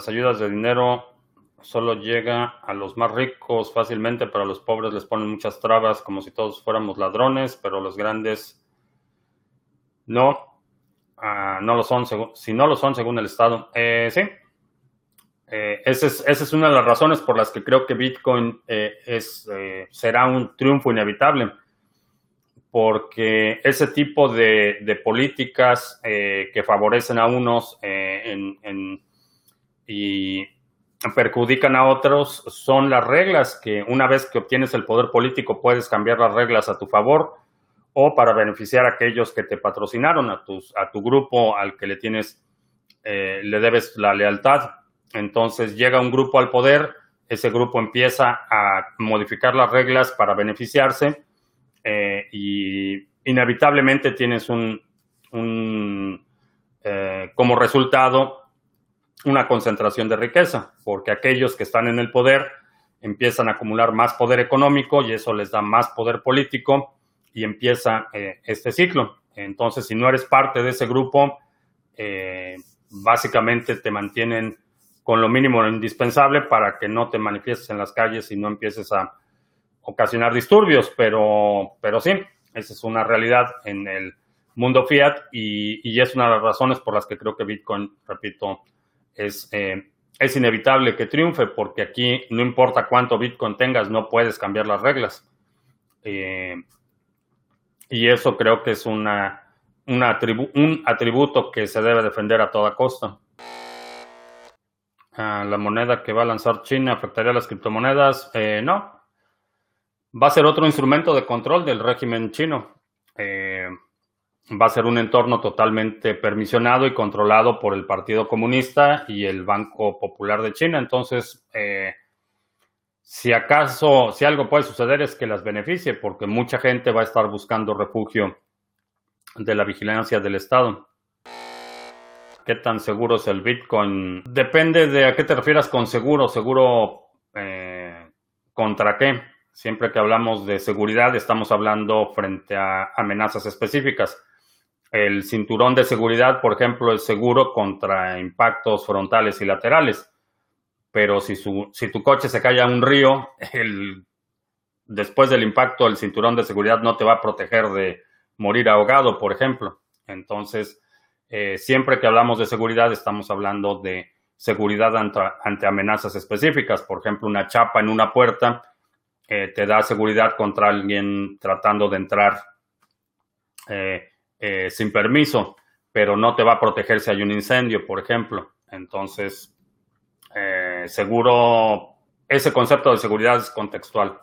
las ayudas de dinero solo llega a los más ricos fácilmente, pero a los pobres les ponen muchas trabas, como si todos fuéramos ladrones, pero los grandes no, ah, no lo son, si no lo son según el Estado. Eh, sí, eh, esa, es, una de las razones por las que creo que Bitcoin eh, es, será un triunfo inevitable, porque ese tipo de, políticas que favorecen a unos y perjudican a otros son las reglas que una vez que obtienes el poder político puedes cambiar las reglas a tu favor o para beneficiar a aquellos que te patrocinaron, a, tus, a tu grupo al que le tienes, eh, le debes la lealtad. Entonces llega un grupo al poder, ese grupo empieza a modificar las reglas para beneficiarse eh, y inevitablemente tienes un, un eh, como resultado una concentración de riqueza, porque aquellos que están en el poder empiezan a acumular más poder económico y eso les da más poder político y empieza eh, este ciclo. Entonces, si no eres parte de ese grupo, eh, básicamente te mantienen con lo mínimo indispensable para que no te manifiestes en las calles y no empieces a ocasionar disturbios, pero, pero sí, esa es una realidad en el mundo fiat y, y es una de las razones por las que creo que Bitcoin, repito, es, eh, es inevitable que triunfe porque aquí no importa cuánto Bitcoin tengas, no puedes cambiar las reglas. Eh, y eso creo que es una, un atributo que se debe defender a toda costa. Ah, la moneda que va a lanzar China afectaría a las criptomonedas. Eh, no. Va a ser otro instrumento de control del régimen chino. Va a ser un entorno totalmente permisionado y controlado por el Partido Comunista y el Banco Popular de China. Entonces, eh, si acaso, si algo puede suceder es que las beneficie, porque mucha gente va a estar buscando refugio de la vigilancia del Estado. ¿Qué tan seguro es el Bitcoin? Depende de a qué te refieras con seguro. Seguro eh, contra qué. Siempre que hablamos de seguridad, estamos hablando frente a amenazas específicas. El cinturón de seguridad, por ejemplo, es seguro contra impactos frontales y laterales pero si, su, si tu coche se cae a un río, el, después del impacto el cinturón de seguridad no te va a proteger de morir ahogado, por ejemplo. Entonces, eh, siempre que hablamos de seguridad, estamos hablando de seguridad ante, amenazas específicas. Por ejemplo, una chapa en una puerta eh, te da seguridad contra alguien tratando de entrar eh, sin permiso, pero no te va a proteger si hay un incendio, por ejemplo. Entonces, eh, seguro, ese concepto de seguridad es contextual.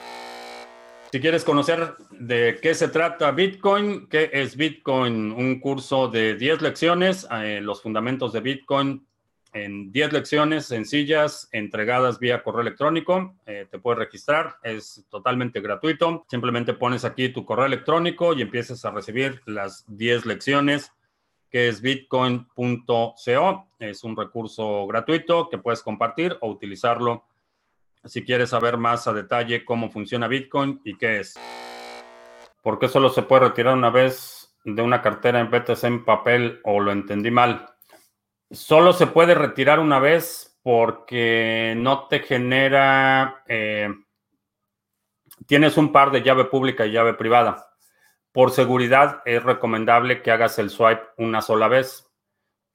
Si quieres conocer de qué se trata Bitcoin, qué es Bitcoin, un curso de 10 lecciones, eh, los fundamentos de Bitcoin en 10 lecciones sencillas entregadas vía correo electrónico. Eh, te puedes registrar, es totalmente gratuito. Simplemente pones aquí tu correo electrónico y empiezas a recibir las 10 lecciones que es bitcoin.co. Es un recurso gratuito que puedes compartir o utilizarlo si quieres saber más a detalle cómo funciona Bitcoin y qué es. ¿Por qué solo se puede retirar una vez de una cartera en BTC en papel o lo entendí mal? Solo se puede retirar una vez porque no te genera... Eh, tienes un par de llave pública y llave privada. Por seguridad es recomendable que hagas el swipe una sola vez.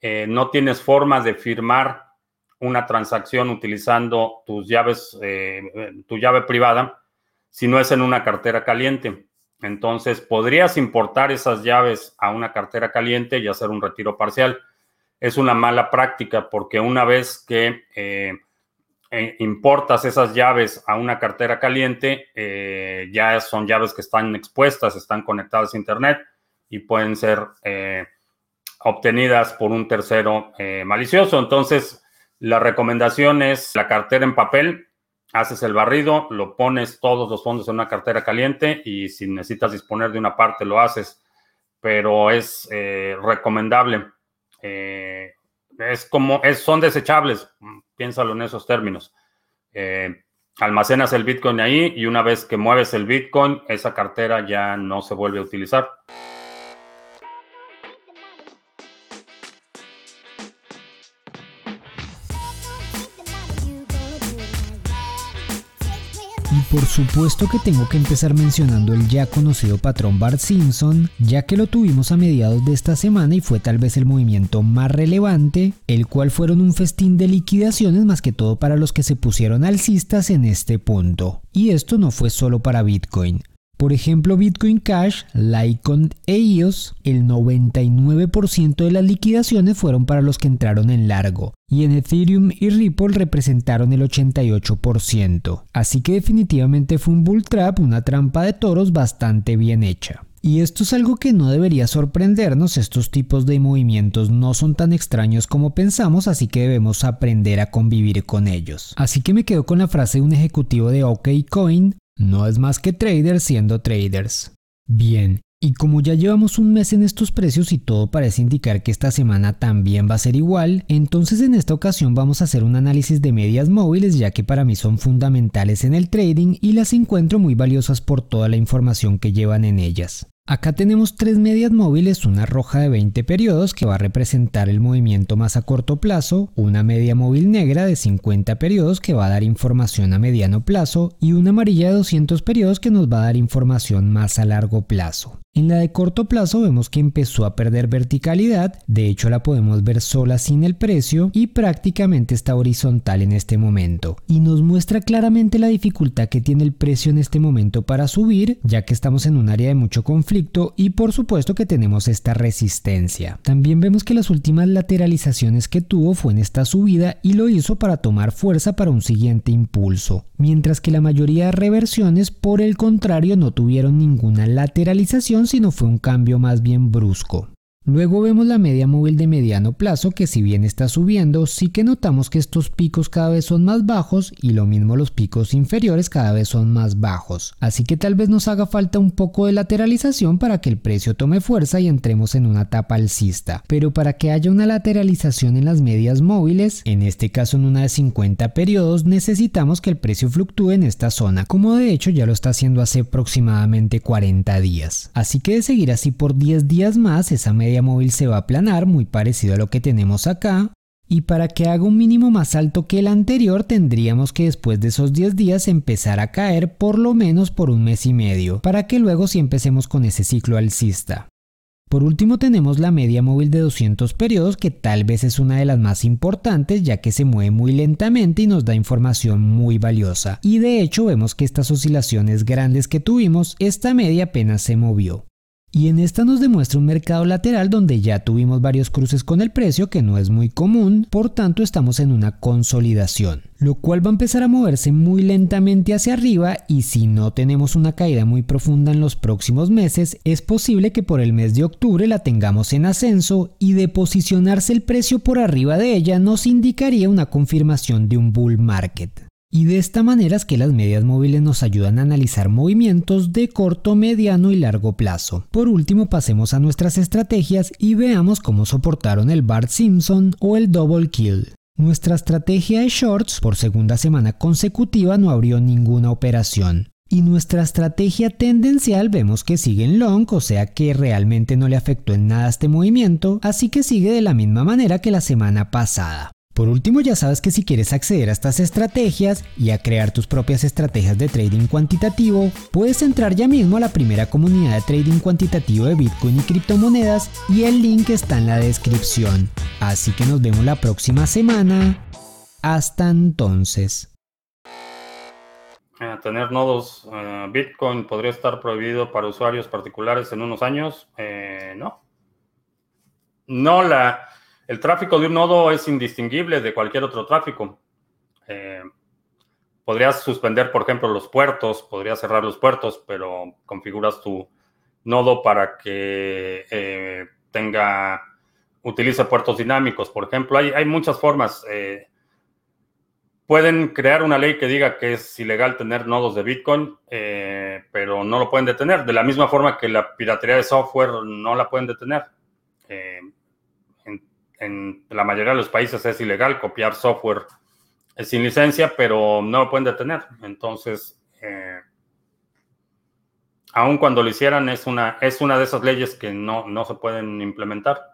Eh, no tienes forma de firmar una transacción utilizando tus llaves, eh, tu llave privada, si no es en una cartera caliente. Entonces, podrías importar esas llaves a una cartera caliente y hacer un retiro parcial. Es una mala práctica porque una vez que eh, eh, importas esas llaves a una cartera caliente, eh, ya son llaves que están expuestas, están conectadas a Internet y pueden ser obtenidas por un tercero malicioso. Entonces, la recomendación es la cartera en papel, haces el barrido, lo pones todos los fondos en una cartera caliente y si necesitas disponer de una parte lo haces, pero es recomendable es como, es, son desechables, piénsalo en esos términos. Eh, almacenas el Bitcoin ahí y una vez que mueves el Bitcoin, esa cartera ya no se vuelve a utilizar. Por supuesto que tengo que empezar mencionando el ya conocido patrón Bart Simpson, ya que lo tuvimos a mediados de esta semana y fue tal vez el movimiento más relevante, el cual fueron un festín de liquidaciones más que todo para los que se pusieron alcistas en este punto. Y esto no fue solo para Bitcoin. Por ejemplo, Bitcoin Cash, Litecoin e EOS, el 99% de las liquidaciones fueron para los que entraron en largo, y en Ethereum y Ripple representaron el 88%. Así que definitivamente fue un bull trap, una trampa de toros bastante bien hecha. Y esto es algo que no debería sorprendernos, estos tipos de movimientos no son tan extraños como pensamos, así que debemos aprender a convivir con ellos. Así que me quedo con la frase de un ejecutivo de OKCoin, no es más que traders siendo traders. Bien, y como ya llevamos un mes en estos precios y todo parece indicar que esta semana también va a ser igual, entonces en esta ocasión vamos a hacer un análisis de medias móviles ya que para mí son fundamentales en el trading y las encuentro muy valiosas por toda la información que llevan en ellas. Acá tenemos tres medias móviles, una roja de 20 periodos que va a representar el movimiento más a corto plazo, una media móvil negra de 50 periodos que va a dar información a mediano plazo y una amarilla de 200 periodos que nos va a dar información más a largo plazo. En la de corto plazo vemos que empezó a perder verticalidad, de hecho la podemos ver sola sin el precio y prácticamente está horizontal en este momento. Y nos muestra claramente la dificultad que tiene el precio en este momento para subir, ya que estamos en un área de mucho conflicto y por supuesto que tenemos esta resistencia. También vemos que las últimas lateralizaciones que tuvo fue en esta subida y lo hizo para tomar fuerza para un siguiente impulso, mientras que la mayoría de reversiones por el contrario no tuvieron ninguna lateralización sino fue un cambio más bien brusco. Luego vemos la media móvil de mediano plazo que si bien está subiendo, sí que notamos que estos picos cada vez son más bajos y lo mismo los picos inferiores cada vez son más bajos. Así que tal vez nos haga falta un poco de lateralización para que el precio tome fuerza y entremos en una etapa alcista. Pero para que haya una lateralización en las medias móviles, en este caso en una de 50 periodos, necesitamos que el precio fluctúe en esta zona, como de hecho ya lo está haciendo hace aproximadamente 40 días. Así que de seguir así por 10 días más, esa media móvil se va a aplanar, muy parecido a lo que tenemos acá. Y para que haga un mínimo más alto que el anterior tendríamos que después de esos 10 días empezar a caer por lo menos por un mes y medio, para que luego sí empecemos con ese ciclo alcista. Por último tenemos la media móvil de 200 periodos que tal vez es una de las más importantes ya que se mueve muy lentamente y nos da información muy valiosa. Y de hecho vemos que estas oscilaciones grandes que tuvimos, esta media apenas se movió. Y en esta nos demuestra un mercado lateral donde ya tuvimos varios cruces con el precio que no es muy común, por tanto estamos en una consolidación, lo cual va a empezar a moverse muy lentamente hacia arriba y si no tenemos una caída muy profunda en los próximos meses, es posible que por el mes de octubre la tengamos en ascenso y de posicionarse el precio por arriba de ella nos indicaría una confirmación de un bull market. Y de esta manera es que las medias móviles nos ayudan a analizar movimientos de corto, mediano y largo plazo. Por último, pasemos a nuestras estrategias y veamos cómo soportaron el Bart Simpson o el Double Kill. Nuestra estrategia de shorts por segunda semana consecutiva no abrió ninguna operación. Y nuestra estrategia tendencial vemos que sigue en long, o sea que realmente no le afectó en nada este movimiento, así que sigue de la misma manera que la semana pasada. Por último, ya sabes que si quieres acceder a estas estrategias y a crear tus propias estrategias de trading cuantitativo, puedes entrar ya mismo a la primera comunidad de trading cuantitativo de Bitcoin y criptomonedas y el link está en la descripción. Así que nos vemos la próxima semana. Hasta entonces. Eh, tener nodos eh, Bitcoin podría estar prohibido para usuarios particulares en unos años. Eh, no. No la el tráfico de un nodo es indistinguible de cualquier otro tráfico. Eh, podrías suspender, por ejemplo, los puertos, podrías cerrar los puertos, pero configuras tu nodo para que eh, tenga, utilice puertos dinámicos, por ejemplo. Hay, hay muchas formas. Eh, pueden crear una ley que diga que es ilegal tener nodos de Bitcoin, pero no lo pueden detener. De la misma forma que la piratería de software no la pueden detener en la mayoría de los países es ilegal copiar software sin licencia, pero no lo pueden detener. Entonces, eh, aun cuando lo hicieran, es una, es una de esas leyes que no, no se pueden implementar.